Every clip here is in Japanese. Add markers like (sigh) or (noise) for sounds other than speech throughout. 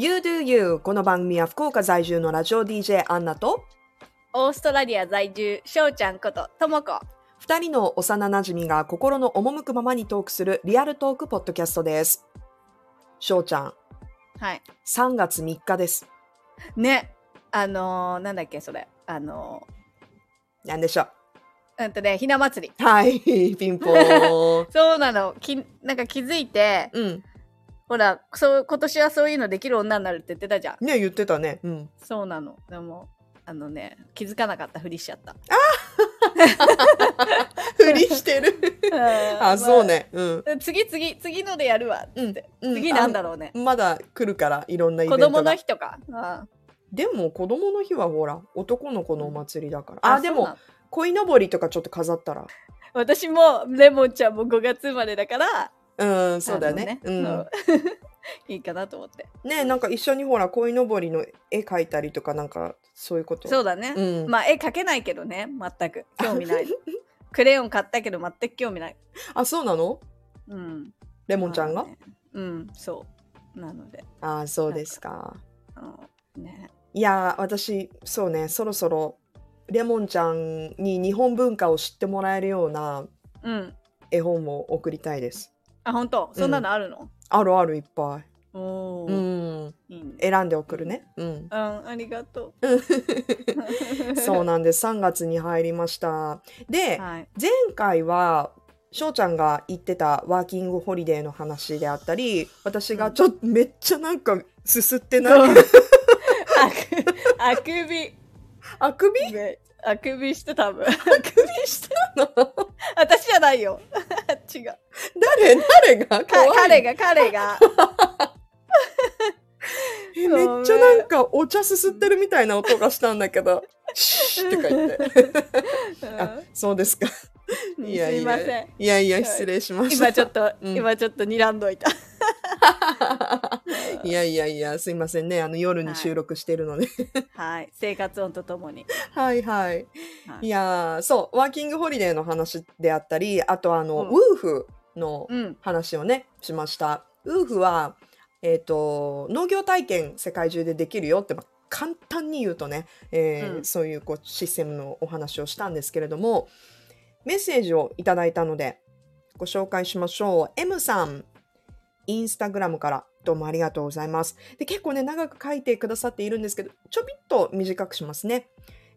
You Do You この番組は福岡在住のラジオ DJ アンナとオーストラリア在住、しょうちゃんこと、ともこ。二人の幼馴染が心の赴くままにトークするリアルトークポッドキャストです。しょうちゃん、はい。3月3日です。ね。あのー、なんだっけ、それ。あのなんでしょう。ー、うんとね、ひな祭り。はい、ピンポーン。(laughs) そうなの。きなんか気づいて、うん。ほら、そう、今年はそういうのできる女になるって言ってたじゃん。ね、言ってたね。うん。そうなの。でも、あのね、気づかなかったふりしちゃった。(laughs) ふりしてる。あ、そう。ね。うん。まあ次、次、次のでやるわ。うんって。うん次なんだろうね。あまだ来るから、いろんなイベ子ントが。供の日とか。あでも、子供の日はほら、男の子のお祭りだから。ああ、でも鯉のぼりとかちょっと飾ったら。私も、レモンちゃんも5月生まれだから、うん、そうだよね。うん。(laughs) いいかなと思って。ねなんか一緒にほら鯉のぼりの絵描いたりとかなんかそういうこと。そうだね。うん。まあ絵描けないけどね全く。興味ない。(laughs) クレヨン買ったけど全く興味ない。あそうなの？うん。レモンちゃんが、まあね。うんそう。なので。あそうですか。うんね。いやー私そうねそろそろレモンちゃんに日本文化を知ってもらえるようなうん。絵本を送りたいですあ本当？そんなのあるの、あるあるいっぱおい、うーん、いいね。選んで送るね。うん。うん。ありがと (laughs) そうなんです。3月に入りました。で、はい。前回は翔ちゃんが言ってたワーキングホリデーの話であったり私がちょっとめっちゃなんかすすってない、あく (laughs) あくび。あくび？ねあくびして多分あくびして (laughs) 私じゃないよ。(laughs) 違う。誰？誰が？彼が彼が。(laughs) えめっちゃなんかお茶すすってるみたいな音がしたんだけど。シュッとか言ってあそうですか。うん。いやいや。いやいや失礼しました今ちょっと、うん。今ちょっと睨んどいたいやいやいやすいませんね。あの夜に収録してるので。はい。生活音とともに、はいはい。はい。いやーそう。ワーキングホリデーの話であったりあとあの、うん。ウーフのうん。話をねしました。ウーフはえっ、と農業体験世界中でできるよって、まあ、簡単に言うとね、えーうん。そういうこうシステムのお話をしたんですけれどもメッセージをいただいたのでご紹介しましょう。M さんインスタグラムからどうもありがとうございます。で結構ね長く書いてくださっているんですけどちょびっと短くしますね、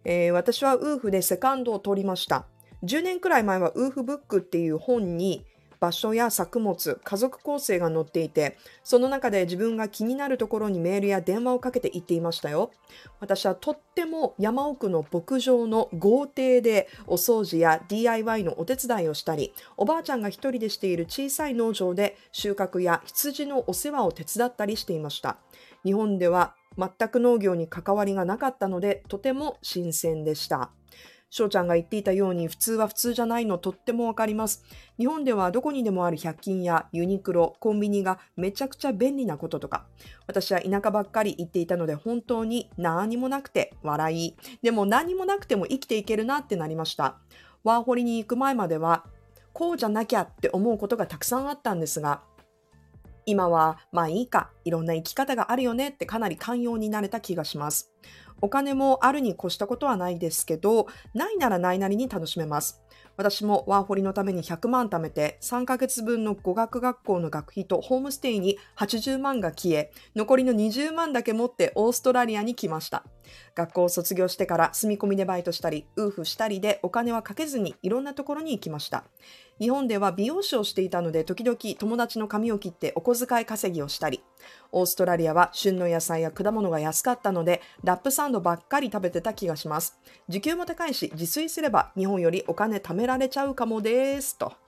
えー私はウーフでセカンドを取りました。10年くらい前はウーフブックっていう本に場所や作物家族構成が載っていてその中で自分が気になるところにメールや電話をかけて言っていましたよ。私はとっても山奥の牧場の豪邸でお掃除や DIY のお手伝いをしたりおばあちゃんが一人でしている小さい農場で収穫や羊のお世話を手伝ったりしていました。日本では全く農業に関わりがなかったのでとても新鮮でした。翔ちゃんが言っていたように普通は普通じゃないのとってもわかります。日本ではどこにでもある100均やユニクロ、コンビニがめちゃくちゃ便利なこととか。私は田舎ばっかり行っていたので本当に何もなくて笑い。でも何もなくても生きていけるなってなりました。ワーホリに行く前まではこうじゃなきゃって思うことがたくさんあったんですが今はまあいいかいろんな生き方があるよねってかなり寛容になれた気がします。お金もあるに越したことはないですけどないならないなりに楽しめます。私もワーホリのために100万貯めて3ヶ月分の語学学校の学費とホームステイに80万が消え残りの20万だけ持ってオーストラリアに来ました。学校を卒業してから住み込みでバイトしたりウーフしたりでお金はかけずにいろんなところに行きました。日本では美容師をしていたので時々友達の髪を切ってお小遣い稼ぎをしたりオーストラリアは旬の野菜や果物が安かったのでラップサンドばっかり食べてた気がします。時給も高いし自炊すれば日本よりお金貯められちゃうかもです。と。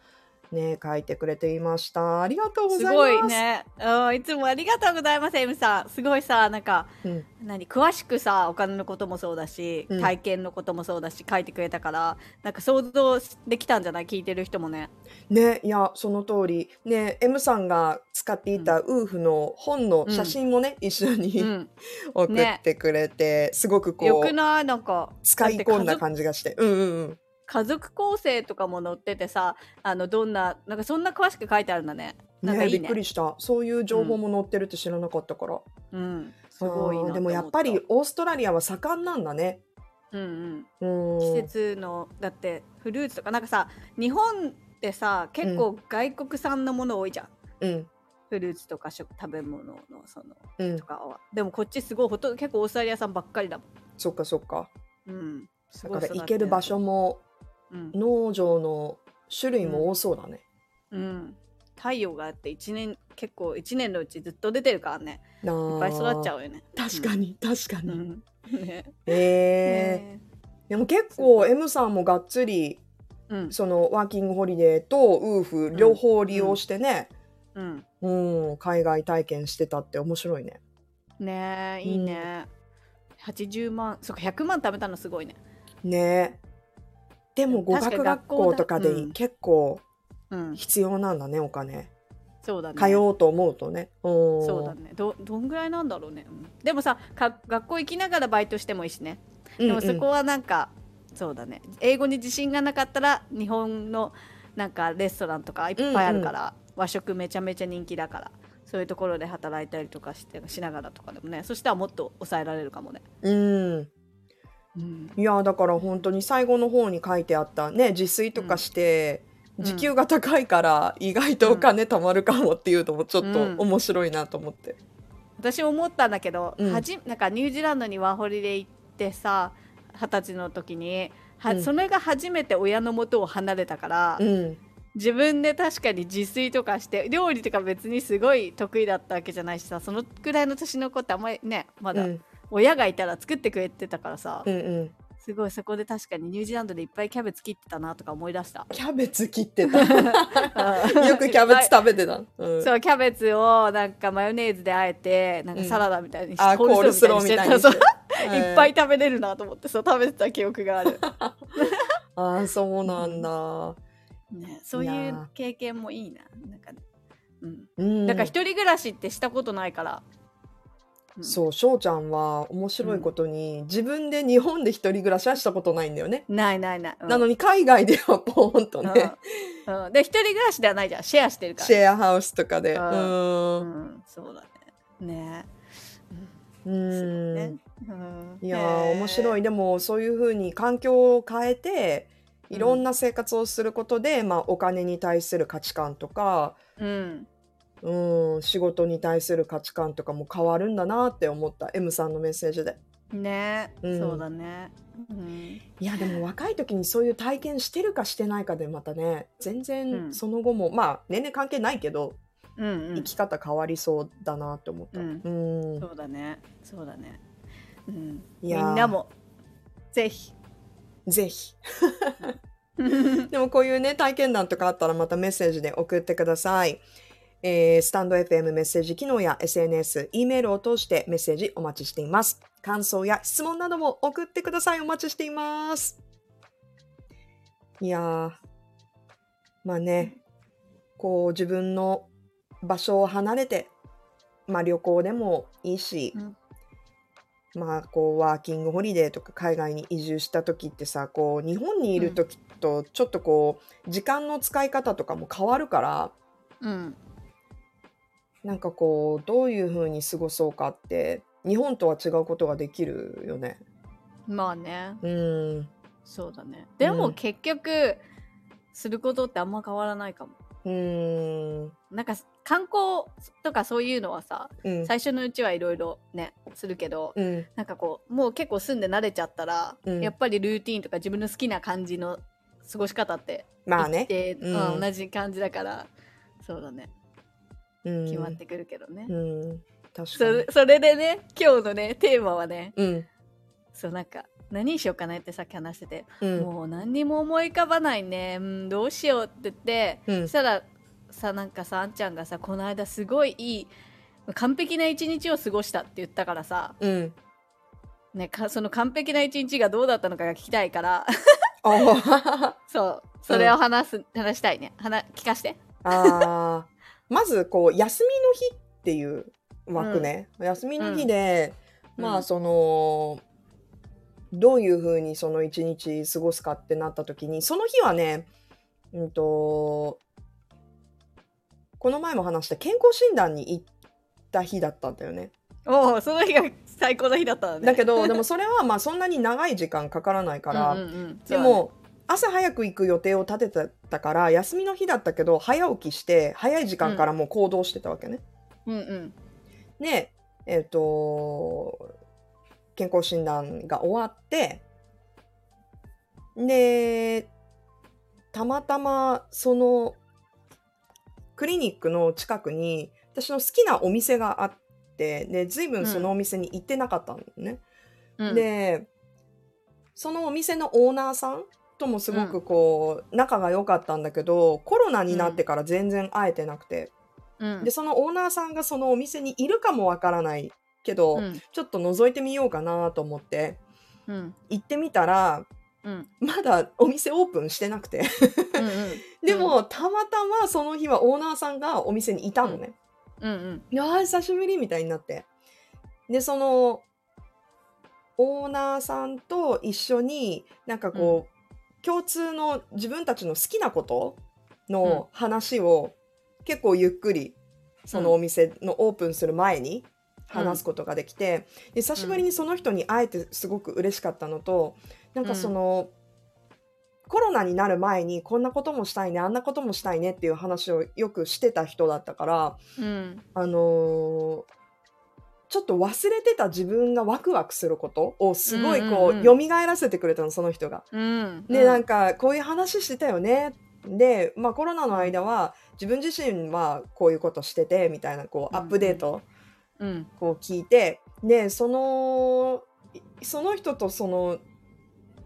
ね書いてくれていました。ありがとうございます。すごいね、うん、いつもありがとうございます M さん。すごいさなんかうん。何詳しくさお金のこともそうだし、うん。体験のこともそうだし書いてくれたからなんか想像できたんじゃない？聞いてる人もね。ねいやその通り。ね M さんが使っていたウーフの本の写真もね、一緒うにん。送ってくれて、すごくこうよくない？なんか使い込んだ感じがして。うんうんうん家族構成とかも載っててさあのどんななんかそんな詳しく書いてあるんだね。なんかいいね。びっくりした。そういう情報も載ってるって知らなかったから、うん。すごいでもやっぱりオーストラリアは盛んなんだね。うんうん。うん。季節のだってフルーツとか。なんかさ日本ってさ結構外国産のもの多いじゃん、うん。フルーツとか食食べ物のそのうん。とかは。でもこっちすごいほとんど結構オーストラリア産ばっかりだもそっかそっか。んうん。すだから行ける場所もうん、農場の種類も多そうだね、うん、太陽があって一年結構1年のうちずっと出てるからね。ないっぱい育っちゃううよね。確かに確かに、うん。ね。え。ーねでも結構 M さんもがっつりうん。そのワーキングホリデーとウーフ両方利用してね、うん。うん。海外体験してたって面白いね。ねえいいね、80万そっか100万貯めたのすごいね。ねでも語学学校とかで結構うん。必要なんだねお金。そうだね。通おうと思うとね。うんそうだね。どどんぐらいなんだろうね、うん。でもさか学校行きながらバイトしてもいいしね。でもそこはなんか、そうだね。英語に自信がなかったら日本のなんかレストランとかいっぱいあるから、和食めちゃめちゃ人気だからそういうところで働いたりとかしてしながらとかでもね。そしたらもっと抑えられるかもね、うん、うん。うん、いやだから本当に最後の方に書いてあったね自炊とかして、うん。時給が高いから意外とお金貯まるかもっていうのもちょっとうん。面白いなと思って。私思ったんだけど、うん。はじなんかニュージーランドにワーホリで行ってさ二十歳の時には、うん。それが初めて親の元を離れたから、うん。自分で確かに自炊とかして料理とか別にすごい得意だったわけじゃないしさそのくらいの年の子ってあんまりねまだうん親がいたら作ってくれてたからさ、うんうん。すごいそこで確かにニュージーランドでいっぱいキャベツ切ってたなとか思い出した。キャベツ切ってた？(laughs) よよくキャベツ食べてた、うん。そうキャベツをなんかマヨネーズであえてなんかサラダみたいにして、あコールスローみたいにして。いっぱい食べれるなと思ってそう食べてた記憶がある、(laughs) あーそうなんだ、(laughs) ね、そういう経験もいいな。なんかねうん。うん、だから一人暮らしってしたことないから、うんそう翔ちゃんは面白いことに、自分で日本で一人暮らしはしたことないんだよね、ないないない、うん。なのに海外ではポーンとね、うん。うん、で一人暮らしではないじゃん。シェアしてるから。シェアハウスとかで。ううん。うん、そうだね。ね。うん。ね、うん、いやー面白い。でもそういうふうに環境を変えていろんな生活をすることで、まあ、お金に対する価値観とか、うんうん、仕事に対する価値観とかも変わるんだなって思った M さんのメッセージで。ね、うん。そうだね、うん、いやでも若い時にそういう体験してるかしてないかでまたね全う然ん。その後も、まあ年齢関係ないけど、うんうん。生き方変わりそうだなって思った。うん。うん。そうだね。そうだね、うん、いみやー。んなもぜひ。ぜひ。(laughs) でもこういうね、体験談とかあったらまたメッセージで送ってください。えースタンド FM メッセージ機能や SNS、E メールを通してメッセージお待ちしています。感想や質問なども送ってください。お待ちしています。いやー、まあね、こう自分の場所を離れて、まあ旅行でもいいし、うんまあこうワーキングホリデーとか海外に移住した時ってさこう日本にいる時とちょっとこう時間の使い方とかも変わるからうんなんかこうどういう風に過ごそうかって日本とは違うことができるよね。まあね。うん。そうだね。でうん。も結局、することってあんま変わらないかも。うん。なんか観光とかそういうのはさうん。最初のうちはいろいろねするけど、うん。なんかこうもう結構住んで慣れちゃったら、うん。やっぱりルーティンとか自分の好きな感じの過ごし方ってまあね。一定うんうん。同じ感じだからそうだね。うん決まってくるけどね、うん。確そかに。れそれでね今日のねテーマはねうん。そうなんか何にしようかなってさっき話してて、うん。もう何にも思い浮かばないね、うん、どうしようって言って、うん。そしたらさなんかさあんちゃんがさこの間すごいいい完璧な一日を過ごしたって言ったからさ、うん。ね、かその完璧な一日がどうだったのかが聞きたいから。あ (laughs) そう。それを話す、話したいね。話聞かして。あーまずこう休みの日っていう枠ね、休みの日で、うん。まあそのどういうふうにその一日過ごすかってなった時にその日はね、うんと、この前も話した健康診断に行った日だったんだよね。おおその日が最高の日だったのね。だけどでもそれはまあそんなに長い時間かからないから、うんうんうん。でも、朝早く行く予定を立ててたから休みの日だったけど早起きして早い時間からもう行動してたわけね。そうんうんでえっ、と健康診断が終わってでたまたまそのクリニックの近くに私の好きなお店があってで随分そのお店に行ってなかったのね。うんでそのお店のオーナーさんともすごくこう、仲が良かったんだけどコロナになってから全然会えてなくて、うん。でそのオーナーさんがそのお店にいるかもわからないけど、うん。ちょっと覗いてみようかなと思ってうん。行ってみたらうん。まだお店オープンしてなくて。うん (laughs) でも、たまたまその日はオーナーさんがお店にいたのね。うん。うんいやー久しぶりみたいになって。でそのオーナーさんと一緒になんかこう、共通の自分たちの好きなことの話を結構ゆっくりそのお店のオープンする前に話すことができて、で久しぶりにその人に会えてすごく嬉しかったのとなんかその、コロナになる前にこんなこともしたいねあんなこともしたいねっていう話をよくしてた人だったからうん。あのーちょっと忘れてた自分がワクワクすることをすごいこう、うんうんうん。蘇らせてくれたのその人が。うんで、なんかこういう話してたよね。で、まあ、コロナの間は自分自身はこういうことしててみたいなこうアップデートうん。こう聞いてでそのその人とその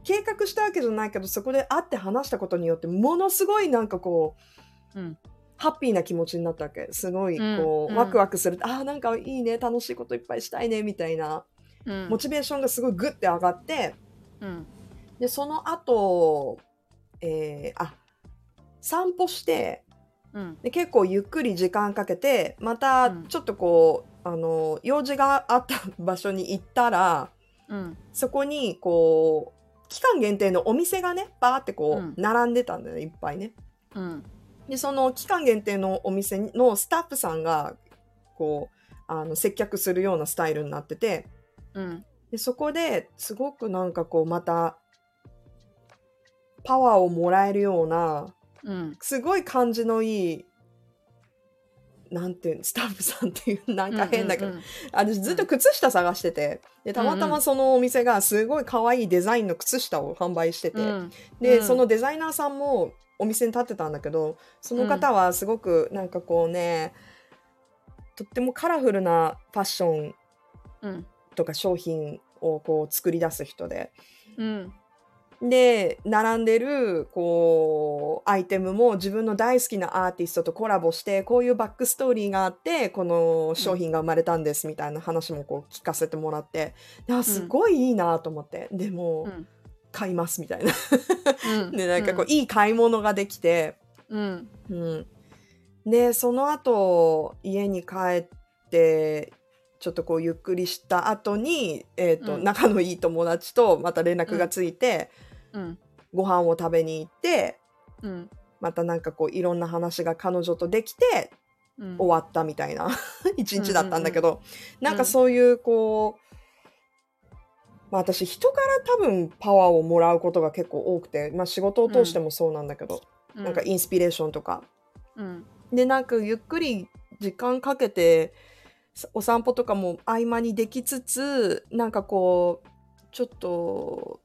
計画したわけじゃないけどそこで会って話したことによってものすごいなんかこううんハッピーな気持ちになったわけ。すごいこう、うん。ワクワクする。あーなんかいいね。楽しいこといっぱいしたいねみたいな。うん。モチベーションがすごいグッて上がってうん。でその後、えーあ散歩してうん。で結構ゆっくり時間かけてまたうん。ちょっとこう、あの用事があった場所に行ったらうん。そこにこう期間限定のお店がねバーってこう、うん。並んでたんだよねいっぱいね。うんでその期間限定のお店のスタッフさんがこうあの接客するようなスタイルになっててうん。でそこですごくなんかこうまたパワーをもらえるようなうん。すごい感じのいいなんていうのスタッフさんっていう (laughs) なんか変だけど、うんうん私ずっと靴下探しててでたまたまそのお店がすごい可愛いデザインの靴下を販売してて、うん。で、うん。そのデザイナーさんもお店に立ってたんだけどその方はすごくなんかこうね、とってもカラフルなファッションうん。とか商品をこう作り出す人で。うん。で並んでるこうアイテムも自分の大好きなアーティストとコラボしてこういうバックストーリーがあってこの商品が生まれたんですみたいな話もこう聞かせてもらっていやすごいいいなと思って。でもうん買いますみたいな。うん。でなんかこういい買い物ができて、うん。うん、でその後家に帰ってちょっとこうゆっくりした後に、えーとうん。仲のいい友達とまた連絡がついて、うん。ご飯を食べに行ってうん。またなんかこういろんな話が彼女とできてうん。終わったみたいな。(laughs) 一日だったんだけど、ん。なんかそういうこう、まあ、私人から多分パワーをもらうことが結構多くて、まあ、仕事を通してもそうなんだけど、なんかインスピレーションとか。うん。でなんかゆっくり時間かけてお散歩とかも合間にできつつなんかこうちょっと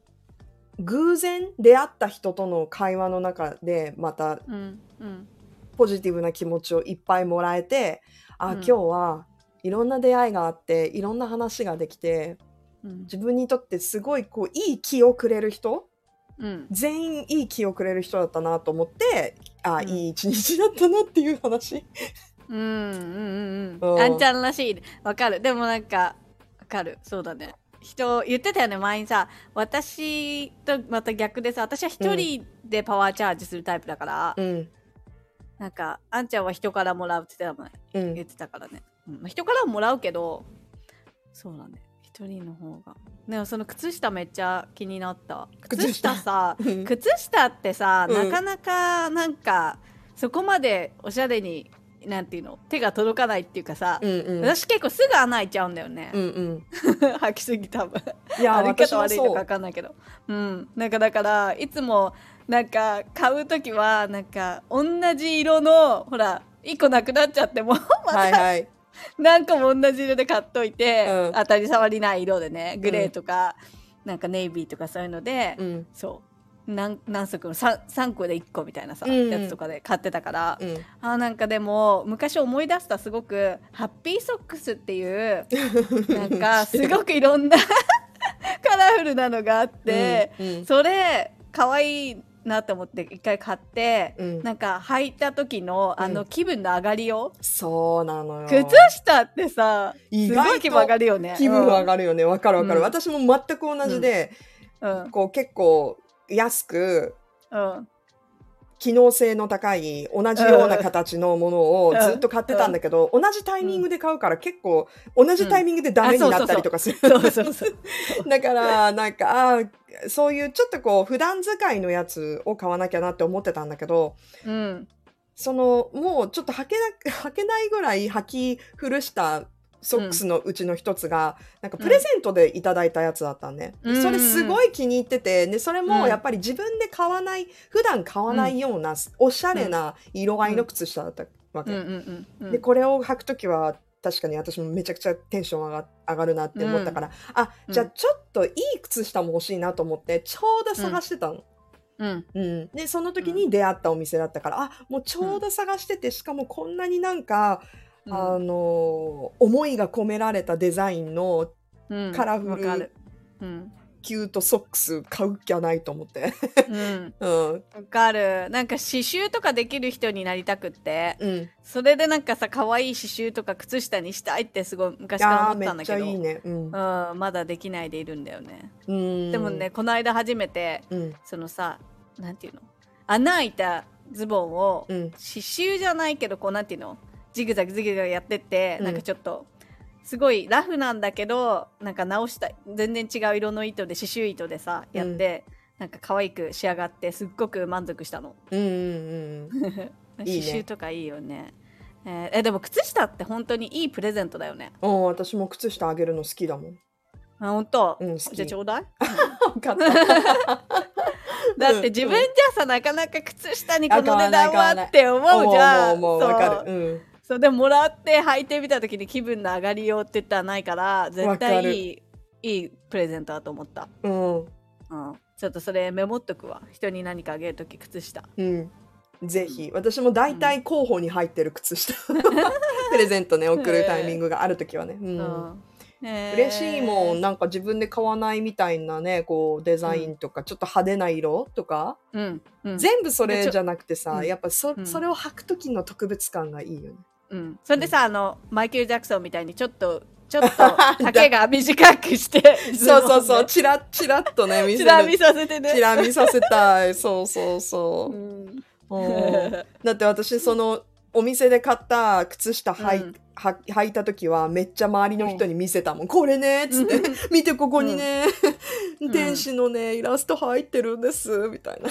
偶然出会った人との会話の中でまたうん。うん。ポジティブな気持ちをいっぱいもらえてあ、うん。今日はいろんな出会いがあっていろんな話ができてうん。自分にとってすごいこういい気をくれる人？うん。全員いい気をくれる人だったなと思ってあ、うん。いい一日だったなっていう話？(laughs) うんうんうんうん。うん。あんちゃんらしい。わかる。でもなんかわかる。そうだね。人言ってたよね前にさ私とまた逆でさ私は一人でパワーチャージするタイプだから、うん。なんかあんちゃんは人からもらうって言ってたもんね。うん。言ってたからね、うん。まあ、人からはもらうけどそうだね一人の方が。でもその靴下めっちゃ気になった。靴下？さうん。靴下ってさ、うん。なかなかなんかそこまでおしゃれになんていうの手が届かないっていうかさ、うんうん。私結構すぐ穴開いちゃうんだよね、うんうん。(laughs) 履きすぎ多分。いや (laughs) 歩き方悪いのか分かんないけど。う。ん。なんかだからいつもなんか買う時はなんか同じ色のほら1個なくなっちゃってもまたはいはい何個も同じ色で買っといて、うん。当たり障りない色でねグレーとか、なんかネイビーとかそういうので、うん。そう。何何足の 3, 3個で1個みたいなさ、うんやつとかで買ってたから、うん。あーなんかでも昔思い出したすごくハッピーソックスっていう (laughs) なんかすごくいろんな (laughs) カラフルなのがあって、うんうん。それ可愛いなと思って一回買って、うん。なんか履いた時のあの気分の上がりよ、そうなのよ。靴下ってさすごい気分上がるよね。気分上がるよね。わかるわかる、うん。私も全く同じで、うん。こう結構安くうん機能性の高い同じような形のものをずっと買ってたんだけど、同じタイミングで買うから結構同じタイミングでダメになったりとかする。だからなんかそういうちょっとこう普段使いのやつを買わなきゃなって思ってたんだけどうん。そのもうちょっと履けな履けないぐらい履き古したソックスのうちの一つが、なんかプレゼントでいただいたやつだったんね、うん。それすごい気に入っててでそれうん。もやっぱり自分で買わない普段買わないようなおしゃれな色合いの靴下だったわけ、うん。うん。うん。うん。でこれを履くときは確かに私もめちゃくちゃテンション上が上がるなって思ったから、あじゃあちょっといい靴下も欲しいなと思ってちょうど探してたの。うん。うん、でその時に出会ったお店だったから、あもうちょうど探しててしかもこんなになんか、あの思いが込められたデザインのうん。カラフルうん。キュートソックス買うきゃないと思って。うん。(laughs) うん。わかる。なんか刺繍とかできる人になりたくってうん、それでなんかさ可愛い刺繍とか靴下にしたいってすごい昔から思ったんだけどいいね。うん。うん、まだできないでいるんだよね、うん、でもね、この間初めてうん。そのさなんていうの？穴開いたズボンをうん。刺繍じゃないけどこうなんていうの？ジグザグジグザグやってって、うん。なんかちょっとすごいラフなんだけどなんか直した全然違う色の糸で刺繍糸でさやって、なんか可愛く仕上がってすっごく満足したの。うんうんうん。刺 (laughs) いいね。繍とかいいよね。えーえでも靴下って本当にいいプレゼントだよね。うん私も靴下あげるの好きだもん。あ本当、うんじゃあちょうだい。(laughs) (laughs) だって自分じゃさなかなか靴下にこの値段はって思うじゃん。思うそうでももらって履いてみた時に気分の上がりようって言ったらないから絶対いいいいプレゼントだと思った、うん。うん、ちょっとそれメモっとくわ。人に何かあげる時靴下。うん。ぜひ。私も大体候補に入ってる靴下。(laughs) プレゼントね送るタイミングがある時はね、うん。う。ん嬉しいもん。なんか自分で買わないみたいなねこうデザインとか、ちょっと派手な色とか、うん。うん。全部それじゃなくてさ、うん。やっぱそ,、うん。それを履く時の特別感がいいよね。うん、それでさ、あのマイケル・ジャクソンみたいにちょっとちょっと (laughs) 丈が短くしてそうそうそうズチラッチラッとね (laughs) 見せチラ見させてね。チラ見させたい。(laughs) そうそうそう。う、ん。うん。だって私そのお店で買った靴下履い,、うん。は履いた時はめっちゃ周りの人に見せたもん、これねっつって、見てここにね、ん。天使のねイラスト入ってるんですみたいな。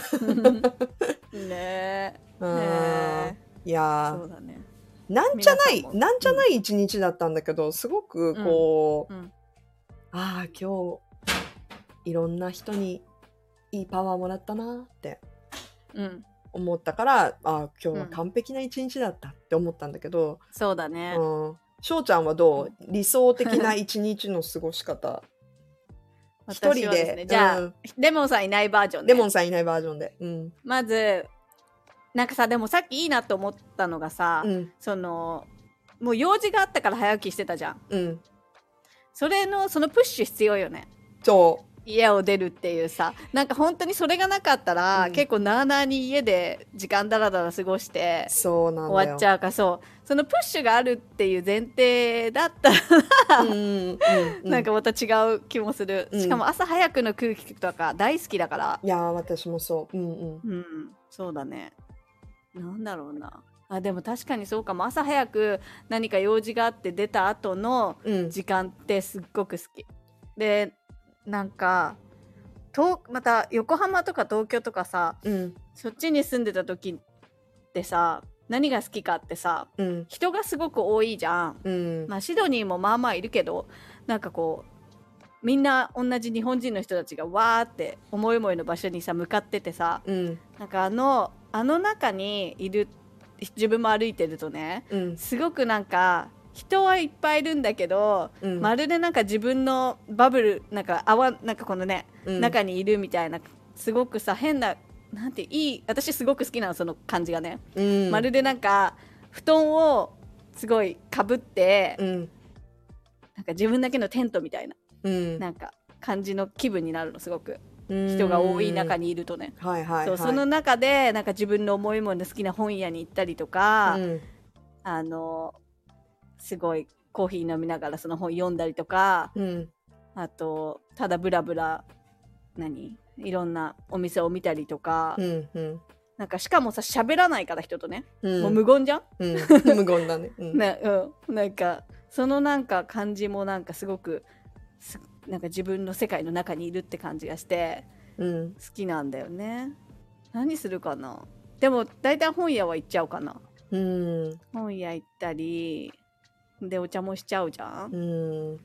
ね。うん。ね。いやそうだね。ーなんじゃないなんじゃない一日だったんだけどすごくこう、うん。ああ今日いろんな人にいいパワーもらったなってうん。思ったからああ今日は完璧な一日だったって思ったんだけど、そうだね、うん、翔ちゃんはどう？理想的な一日の過ごし方。(laughs) 一人で。ねじゃあ、うん。レモンさんいないバージョンねレモンさんいないバージョンで。うん。まずなんかさでもさっきいいなと思ったのがさ、うん。そのもう用事があったから早起きしてたじゃん。うん、それのそのプッシュ必要よね。そ家を出るっていうさ。なんか本当にそれがなかったら、うん。結構なあなあに家で時間だらだら過ごしてうそうなんだよ。終わっちゃうからそう。そのプッシュがあるっていう前提だったら、うん。(laughs) なんかまた違う気もする、うん。しかも朝早くの空気とか大好きだから。いやー私もそう。うんうん。うん。そうだねなんだろうな。あでも確かにそうかも。朝早く何か用事があって出た後のうん、時間ってすっごく好き。でなんか東また横浜とか東京とかさうん。そっちに住んでた時ってさ何が好きかってさうん。人がすごく多いじゃん。うん。まあシドニーもまあまあいるけどなんかこうみんな同じ日本人の人たちがわーって思い思いの場所にさ向かっててさうん。なんかあのあの中にいる自分も歩いてるとねうん。すごくなんか人はいっぱいいるんだけど、うん。まるでなんか自分のバブルなんか泡なんかこのね、うん。中にいるみたいなすごくさ変ななんていい私すごく好きなのその感じがね、うん。まるでなんか布団をすごいかぶって、うん。なんか自分だけのテントみたいなうん。なんか感じの気分になるのすごく人人が多い中にいるとね、はいはいはい。そうその中でなんか自分の思いもの好きな本屋に行ったりとか、うん。あのすごいコーヒー飲みながらその本読んだりとかうん。あとただブラブラ何？いろんなお店を見たりとか、うんうん。なんかしかもさ喋らないから人とね、うん。もう無言じゃん、うん。(laughs) 無言だね。うん。ねうん、なんかそのなんか感じもなんかすごくすなんか自分の世界の中にいるって感じがしてうん。好きなんだよね。何するかな。でも大体本屋は行っちゃうかな。うん。本屋行ったりでお茶もしちゃうじゃん、うん。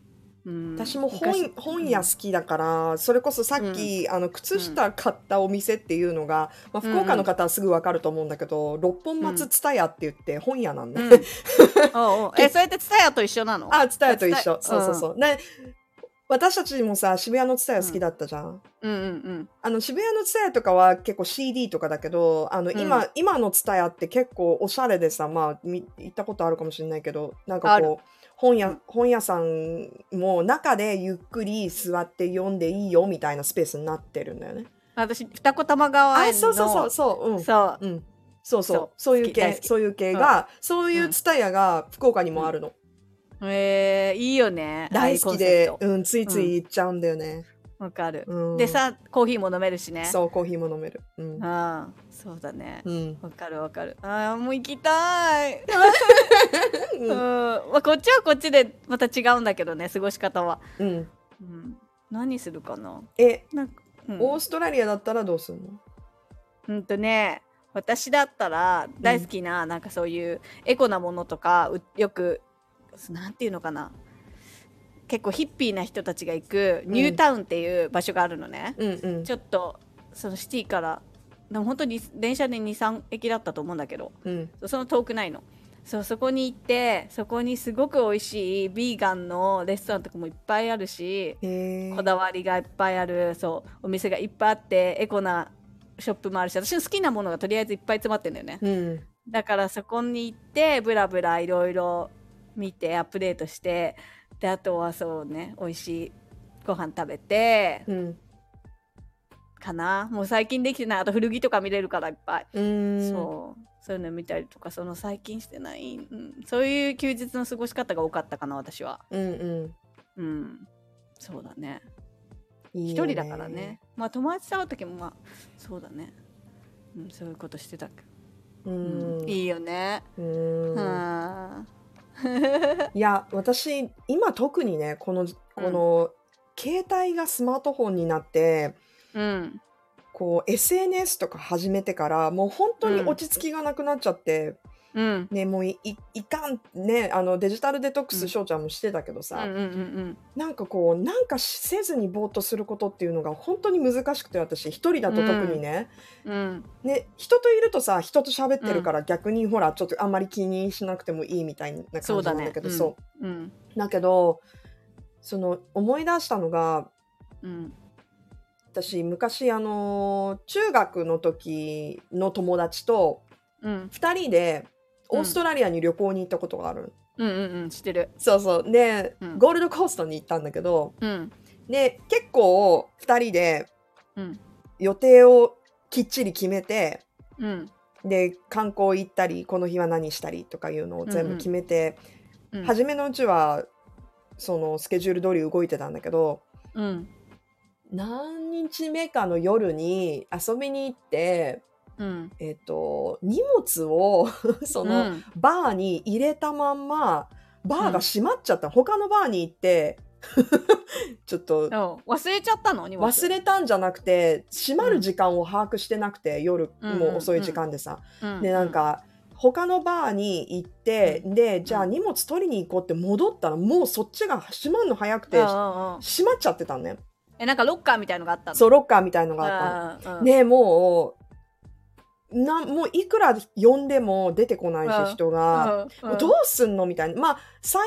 うん、私も昔。本本屋好きだからそれこそさっき、あの靴下買ったお店っていうのが、まあ、福岡の方はすぐ分かると思うんだけど、六本松蔦屋って言って本屋なんね、うん。(laughs) おうおう。えそれってツタヤと一緒なの？あ蔦屋と一緒。蔦そうそうそう、ね私たちもさ渋谷の蔦屋好きだったじゃん、うんうんあの渋谷の蔦屋とかは結構 CD とかだけどあの今,、うん。今の蔦屋って結構おしゃれでさまあみ行ったことあるかもしれないけどなんかこう本屋本屋さんも中でゆっくり座って読んでいいよみたいなスペースになってるんだよね。私二子玉川園のあそうそうそうそう。うん。そう。うん。そうそう。そうそういう系そういう系が、そういう蔦屋が福岡にもあるの、えー、いいよね大好きでうん、ついつい行っちゃうんだよね。トわかる、うん、でさコーヒーも飲めるしね。そうコーヒーも飲める。うん。ああそうだね。うん。わかるわかる。ああもう行きたい。う (laughs) うん。ん、まあ、こっちはこっちでまた違うんだけどね過ごし方は、うん、うん、何するかな？えなんか、うん、オーストラリアだったらどうするの？うんとね私だったら大好きな、なんかそういうエコなものとかうよくなんていうのかな。結構ヒッピーな人たちが行くニュータウンっていう場所があるのね、うんうん。ちょっとそのシティから。でも本当に電車で23駅だったと思うんだけど。うん。その遠くないの。そうそこに行ってそこにすごく美味しいビーガンのレストランとかもいっぱいあるしこだわりがいっぱいある。そうお店がいっぱいあってエコなショップもあるし私の好きなものがとりあえずいっぱい詰まってんだよね。うん。だからそこに行ってブラブラいろいろ見てアップデートしてであとはそうね美味しいご飯食べてうん。かな。もう最近できてない。あと古着とか見れるからいっぱい、うん。そう。そういうの見たりとかその最近してない、うん、そういう休日の過ごし方が多かったかな私は。うんうん。うん。そうだね。一人だからね。まあ友達と会う時もまあそうだね、うん、そういうことしてたけうど、うん。ん。いいよね。うん。うん (laughs) いや私今特にねこのこの携帯がスマートフォンになってうん。こう SNS とか始めてからもう本当に落ち着きがなくなっちゃって、うん。ねもういいいかんねあのデジタルデトックうん。ス翔ちゃんもしてたけどさ、うんうんうんなんかこうなんかせずにぼーっとすることっていうのが本当に難しくて私。一人だと特にね,、うん。ね人といるとさ人と喋ってるから逆にほらちょっとあんまり気にしなくてもいいみたいな感じなんだけどうんそう。うん。だけどその思い出したのがうん。私昔あの中学の時の友達とうん。2人でうんオーストラリアに旅行に行ったことがある、うんうんうん知ってる。そうそう。で、うん。ゴールドコーストに行ったんだけどうん。で結構2人でうん。予定をきっちり決めてうん。で観光行ったりこの日は何したりとかいうのを全部決めて、うん。初めのうちはそのスケジュール通り動いてたんだけどうん。何日目かの夜に遊びに行って、うん。えっと荷物を (laughs) その、うん。バーに入れたまんまバーが閉まっちゃった、他のバーに行って (laughs) ちょっとうん忘れちゃったの？荷物。忘れたんじゃなくて閉まる時間を把握してなくて、夜うん。もう遅い時間でさ、うん。でなんか他のバーに行って、でじゃあ荷物取りに行こうって戻ったらもうそっちが閉まるの早くてうんうんうん。閉まっちゃってたのねえなんかロッカーみたいのがあったの？そうロッカーみたいのがあったの。あったでもうなもういくら呼んでも出てこないし、うん。人が、もうどうすんの？みたいな。まあ幸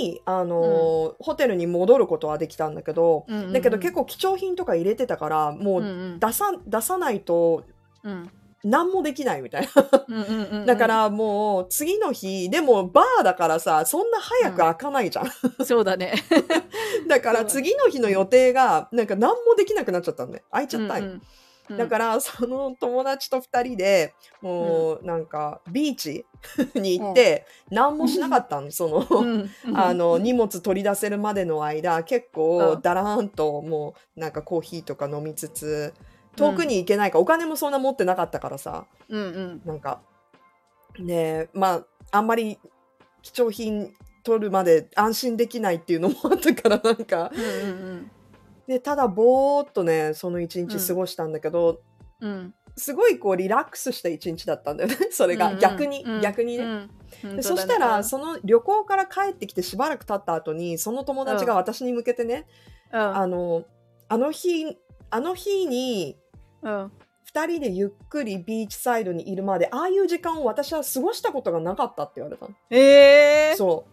いあのーホテルに戻ることはできたんだけど、だけど結構貴重品とか入れてたからもううん出さ,、出さないとうん。何もできないみたいな。うんうんうんうん。(laughs) だからもう次の日でもバーだからさそんな早く開かないじゃん、そうだね。(laughs) だから次の日の予定がなんか何もできなくなっちゃったんで開いちゃったんよ。うんうん。だから (laughs) その友達と2人でもうなんかビーチ (laughs) に行って何もしなかったの (laughs) その、あの荷物取り出せるまでの間結構うん。だらーんともうなんかコーヒーとか飲みつつ遠くに行けないか、お金もそんな持ってなかったからさ。うんうん。なんかねまああんまり貴重品取るまで安心できないっていうのもあったからなんかうんうんでただぼーっとねその一日過ごしたんだけど、うん。うんすごいこうリラックスした一日だったんだよね (laughs) それが、うん逆に、うん。逆にね、うん。ね。そうしたらその旅行から帰ってきてしばらく経った後にその友達が私に向けてね、うん。あのあの日あの日にうん。2人でゆっくりビーチサイドにいるまでああいう時間を私は過ごしたことがなかったって言われたの。ええそ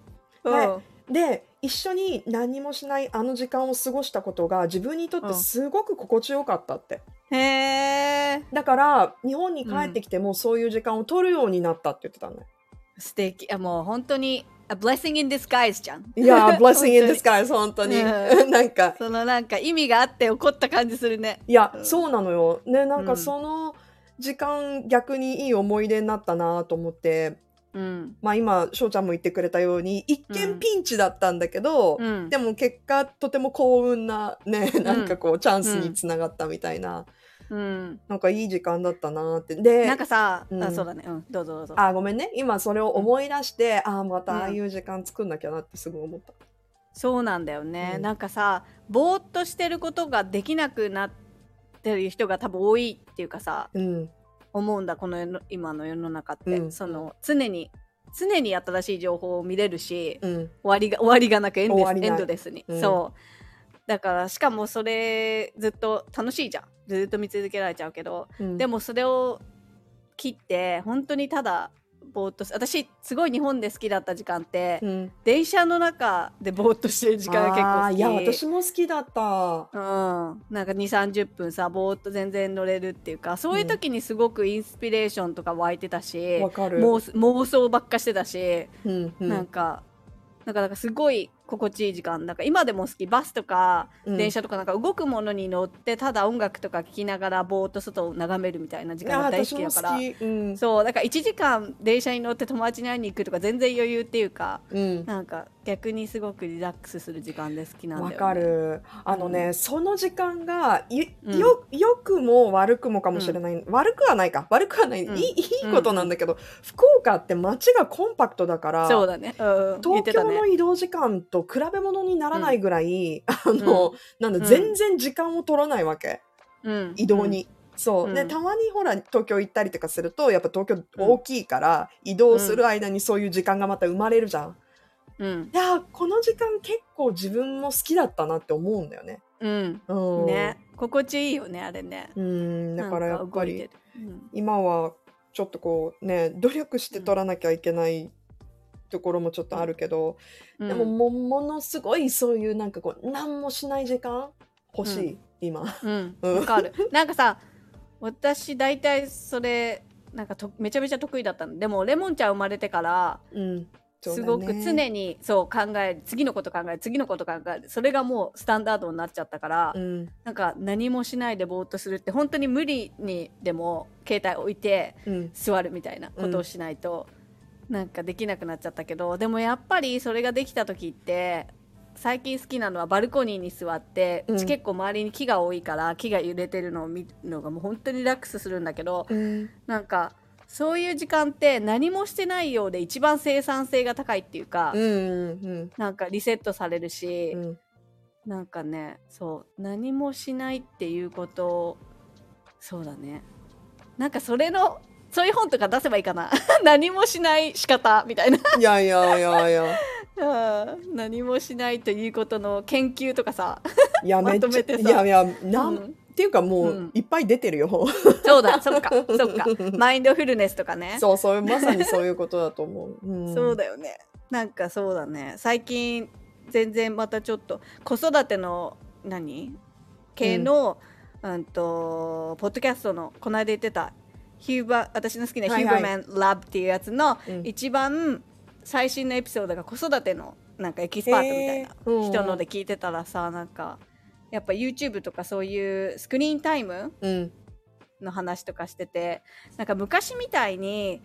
う。で一緒に何もしないあの時間を過ごしたことが自分にとってすごく心地よかったって。へえだから日本に帰ってきてもそういう時間を取るようになったって言ってたの。ね。素敵。あもう本当に a blessing in disguise じゃん。いやー、(laughs) blessing in disguise、本当に。う (laughs) なんか、そのなんか意味があって起こった感じするね。いやう、ん。そうなのよ。ね、なんかうん。その時間、逆にいい思い出になったなと思って、うん。まあ今、翔ちゃんも言ってくれたように、一見ピンチだったんだけど、うん。でも結果、とても幸運な、ね、なんかこう、チャンスにつながったみたいな、うん。なんかいい時間だったなって。で、なんかさ、うん。あそうだね。うん。どうぞどうぞ。あ、ごめんね。今それを思い出して、ああ、またああいう時間作んなきゃなってすぐ思った。そうなんだよね、うん。なんかさぼーっとしてることができなくなってる人が多分多いっていうかさうん。思うんだこの今の世の中って、うんその常に常に新しい情報を見れるし、うん。終わりが終わりがなくエンエンドレスに、うん。そう。だからしかもそれずっと楽しいじゃん。ずっと見続けられちゃうけど、うん、でもそれを切って本当にただぼーっとす私すごい日本で好きだった時間って、うん、電車の中でぼーっとしてる時間が結構好き。いや、私も好きだった。うん、なんか2 3 0分さぼーっと全然乗れるっていうかそういう時にすごくインスピレーションとか湧いてたし、わかる。妄妄想ばっかしてたし、うんうん。なんかなんかなんかすごい心地いい時間だから今でも好きバスとかうん電車とかなんか動くものに乗ってただ音楽とか聴きながらぼーっと外を眺めるみたいな時間が大好きだから。うん。そうだから1時間電車に乗って友達に会いに行くとか全然余裕っていうかうん。なんか逆にすごくリラックスする時間で好きなんだよね。わかる。あのね、うその時間がよ、よくも悪くもかもしれない。悪くはないか。悪くはない。うんいいいいことなんだけど、福岡って街がコンパクトだから、そうだね東京の。移動時間と比べ物にならないぐらい、あの、なんだ、うん全然時間を取らないわけ。うん移動に。そう、でうんたまにほら東京行ったりとかするとやっぱ東京大きいから、移動する間にそういう時間がまた生まれるじゃん。うん。いやーこの時間結構自分も好きだったなって思うんだよね。うん。うん、ね。心地いいよね、あれね。うんだからやっぱり今はちょっとこうね努力して取らなきゃいけないところもちょっとあるけど、うんでももものすごいそういうなんかこう何もしない時間欲しい、今。うん、(laughs) うんわかる。なんかさ、私大体それ、なんかとめちゃめちゃ得意だったの。でも、レモンちゃん生まれてから、うんそうすごく常にそう考える、次のこと考える、次のこと考える。それがもうスタンダードになっちゃったから、うんなんか何もしないでぼーっとするって、本当に無理にでも携帯置いて、うん座るみたいなことをしないと、なんかできなくなっちゃったけどでもやっぱりそれができた時って最近好きなのはバルコニーに座って、ううんち結構周りに木が多いから木が揺れてるのを見るのがもう本当にリラックスするんだけどうん。なんかそういう時間って何もしてないようで一番生産性が高いっていうか、うんうんなんかリセットされるし、うん。なんかねそう何もしないっていうことをそうだね。なんかそれのそういう本とか出せばいいかな。(laughs) 何もしない仕方みたいな。いやいやいやいや。(laughs) うん。何もしないということの研究とかさ、いや、ま (laughs) めっちゃ、とめてさ。いやいや、なん、うん。っていうかもう、うん。いっぱい出てるよ。そうだそっかそっか。マインドフルネスとかね。そう、そう、まさにそういうことだと思う。うん、そうだよね。なんかそうだね。最近全然またちょっと子育ての何？系の、うん、とポッドキャストのこの間言ってたヒューバ私の好きなヒューバーマンラブっていうやつのうん一番最新のエピソードが子育てのなんかエキスパートみたいな人ので聞いてたらさなんかやっぱ YouTube とかそういうスクリーンタイムうん。の話とかしててなんか昔みたいに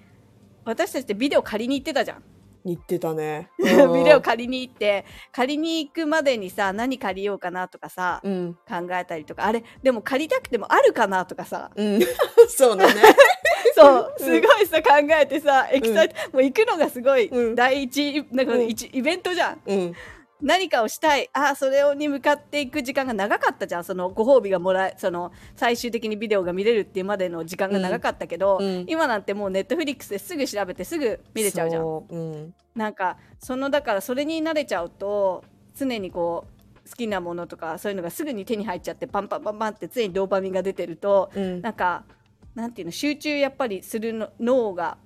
私たちってビデオ借りに行ってたじゃん。言ってたね。(laughs) ビデオ借りに行って借りに行くまでにさ何借りようかなとかさうん。考えたりとかあれでも借りたくてもあるかなとかさうん。(laughs) そうだね。(laughs) そううんすごいさ考えてさエキサイト、もう行くのがすごいうん第一なんかうん一イベントじゃんうん。何かをしたいあそれに向かっていく時間が長かったじゃんそのご褒美がもらえその最終的にビデオが見れるっていうまでの時間が長かったけど、うんうん今なんてもうネットフリックスですぐ調べてすぐ見れちゃうじゃん。うん。なんかそのだからそれに慣れちゃうと常にこう好きなものとかそういうのがすぐに手に入っちゃってパンパンパンパンって常にドーパミンが出てると、うん。なんかなんていうの集中やっぱりするの脳が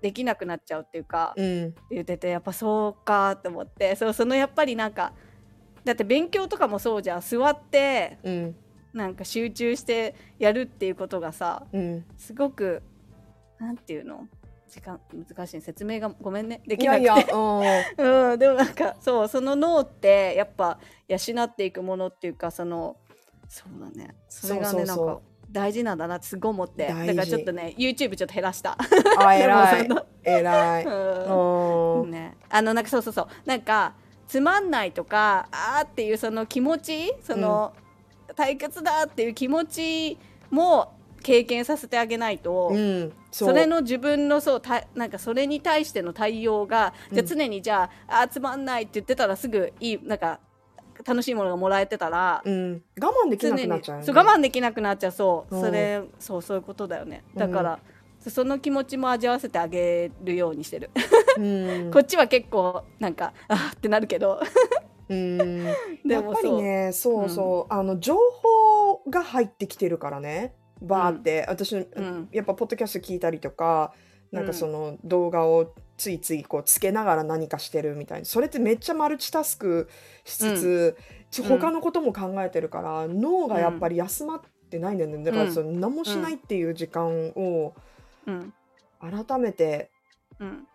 できなくなっちゃうっていうか、うん。言っててやっぱそうかと思って。そうそのやっぱりなんかだって勉強とかもそうじゃん。座ってうん。なんか集中してやるっていうことがさうん。すごくなんていうの？時間難しい。説明がごめんね。でいやきなくて。いや、(laughs) うん。うん、でもなんかそうその脳ってやっぱ養っていくものっていうかそのそうだね。それがねなんか大事なんだなってすごい思ってだからちょっとね YouTube ちょっと減らした。あ、(laughs) 偉い。偉い。そうんん。ね、あのなんかそうそうそうなんかつまんないとかあーっていうその気持ちその、退屈だっていう気持ちも経験させてあげないと、うん。それの自分のそうたなんかそれに対しての対応がじゃあ常にじゃあ、あーつまんないって言ってたらすぐいいなんか楽しいものがもらえてたら、うん。我慢できなくなっちゃうよね。そう我慢できなくなっちゃう。そう、うんそれそうそういうことだよね。だから、その気持ちも味わわせてあげるようにしてる、うん。(laughs) こっちは結構なんかあーってなるけど。うん。(laughs) でやっぱりね、そうそう、あの情報が入ってきてるからね。バーって、私、ん。やっぱポッドキャスト聞いたりとか、なんうん。かその動画をついついこうつけながら何かしてるみたいな。それってめっちゃマルチタスクしつつ、ちうん。他のことも考えてるから、脳がやっぱり休まってないんだよね。だからその何もしないっていう時間をうん。改めてうん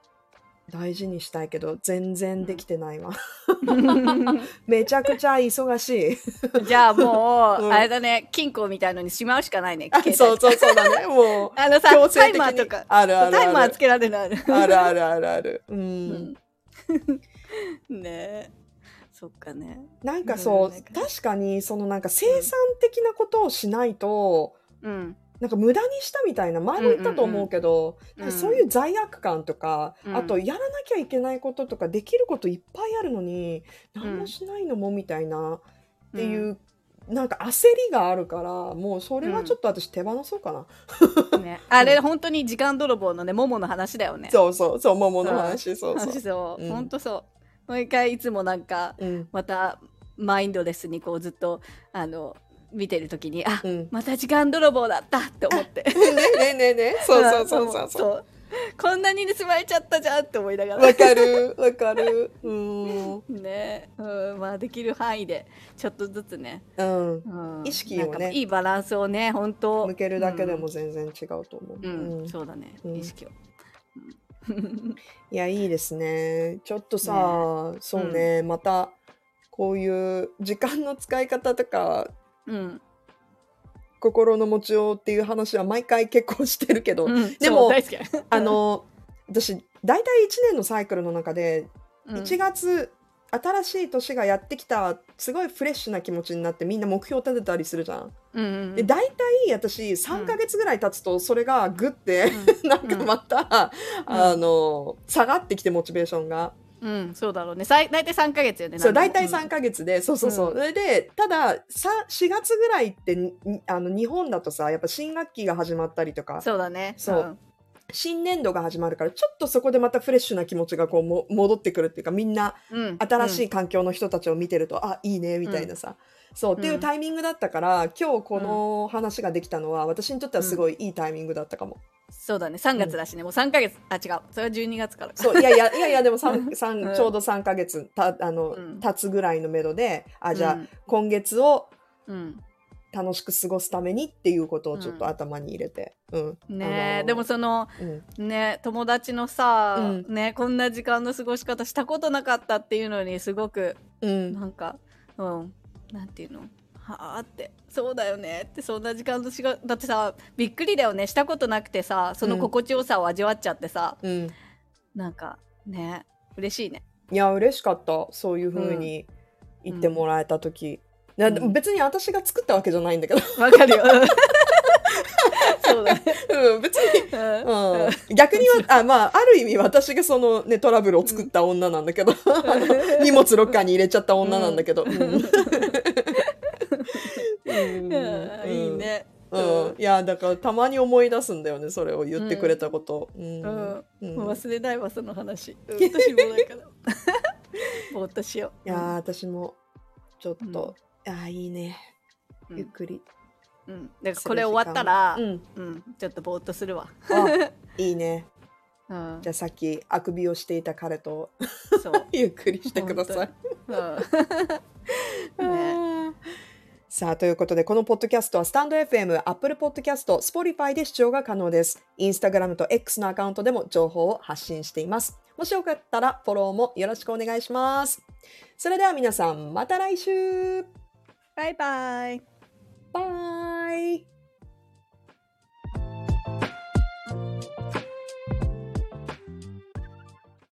大事にしたいけど、全然できてないわ。(laughs) めちゃくちゃ忙しい。じゃあもう、うんあれだね金庫みたいのにしまうしかないねそうそうそうだね。もう。(laughs) あのさタイ強制的にマーとかあるあるあるタイマーつけられるのあるあるあるあるある。う。うんん (laughs) ねえそっかねなんかそう、確かにそのなんか生産的なことをしないと、うんなんか無駄にしたみたいな前も言ったと思うけど、うんうんうん。そういう罪悪感とか、うん。あとやらなきゃいけないこととかできることいっぱいあるのに何もしないのもみたいなっていう、なんか焦りがあるからもうそれはちょっと私手放そうかな、うんね、あれ本当に時間泥棒のねモモの話だよね。そうそうそう桃の話、そうそう。話そう、うん。本当そう。もう一回いつもなんかうん。またマインドレスにこうずっとあの見てる時にあ、うん。また時間泥棒だったって思って。ねねねね。そうそうそうそうそう。う。こんなに盗まれちゃったじゃんって思いながら。わかるわかる。うん。ね。うん。まあできる範囲でちょっとずつね、うん。うん、意識をね。いいバランスをね本当。向けるだけでも全然違うと思う、うん、うん。そうだね、うん。意識を、いやいいですね。ちょっとさ、そうね、またこういう時間の使い方とかうん。心の持ちようっていう話は毎回結構してるけど、うん、でもそう大好き。(laughs) あ、の私大体1年のサイクルの中でうん。1月、新しい年がやってきたすごいフレッシュな気持ちになってみんな目標立てたりするじゃん。うんうんで大体私3ヶ月ぐらい経つとそれがグッて、なんかまた、あの下がってきてモチベーションが。うんそうだろうね。大体3ヶ月よねそう大体なんでも3ヶ月で、そうそうそう、うん。それでたださ4月ぐらいってにあの日本だとさやっぱ新学期が始まったりとか。そうだね。そう。新年度が始まるからちょっとそこでまたフレッシュな気持ちがこうも戻ってくるっていうかみんなうん、うん、新しい、い環境の人たちを見てると、あいいねみたいなさ、そうっていうタイミングだったから、今日この話ができたのは私にとってはすごいいいタイミングだったかも。そうだね。3月だしね、もう3ヶ月。あ違う。それは12月からか。そういやいやいやいやでも三 (laughs) 三うん。ちょうど3ヶ月たあの、うん。経つぐらいのめどであじゃあ、うん。今月をうん。楽しく過ごすためにっていうことをちょっとうん頭に入れて、うん。ねでもそのうん。ね友達のさ、うん。ねこんな時間の過ごし方したことなかったっていうのにすごくうん。なんかうんなんていうの？はあって。そうだよねってそんな時間のしがだってさびっくりだよね。したことなくてさその心地よさを味わっちゃってさ、うん、なんかね嬉しいね。いや嬉しかった。そういう風に言ってもらえた時、なうん。別に私が作ったわけじゃないんだけど、わかるよそうだ。ね、うん、別にうん。うん、逆にはあまあある意味私がそのねトラブルを作った女なんだけど、(laughs) あの荷物ロッカーに入れちゃった女なんだけど、いいね。うん、いやだからたまに思い出すんだよねそれを言ってくれたこと、うん。忘れないわその話。うん私もだから。(laughs) ぼーっとしよう。いやー私もちょっと、あーいいね。うん。ゆっくり、うん、だからこれ終わったら、ううん。んちょっとぼーっとするわ、あ (laughs) いいね。うん。じゃあさっきあくびをしていた彼とそう、(laughs) ゆっくりしてください。うん、(laughs) ね。さあということでこのポッドキャストはスタンド FM、Apple Podcast、Spotify で視聴が可能です。インスタグラムと X のアカウントでも情報を発信しています。もしよかったらフォローもよろしくお願いします。それでは皆さんまた来週。バイバイバイ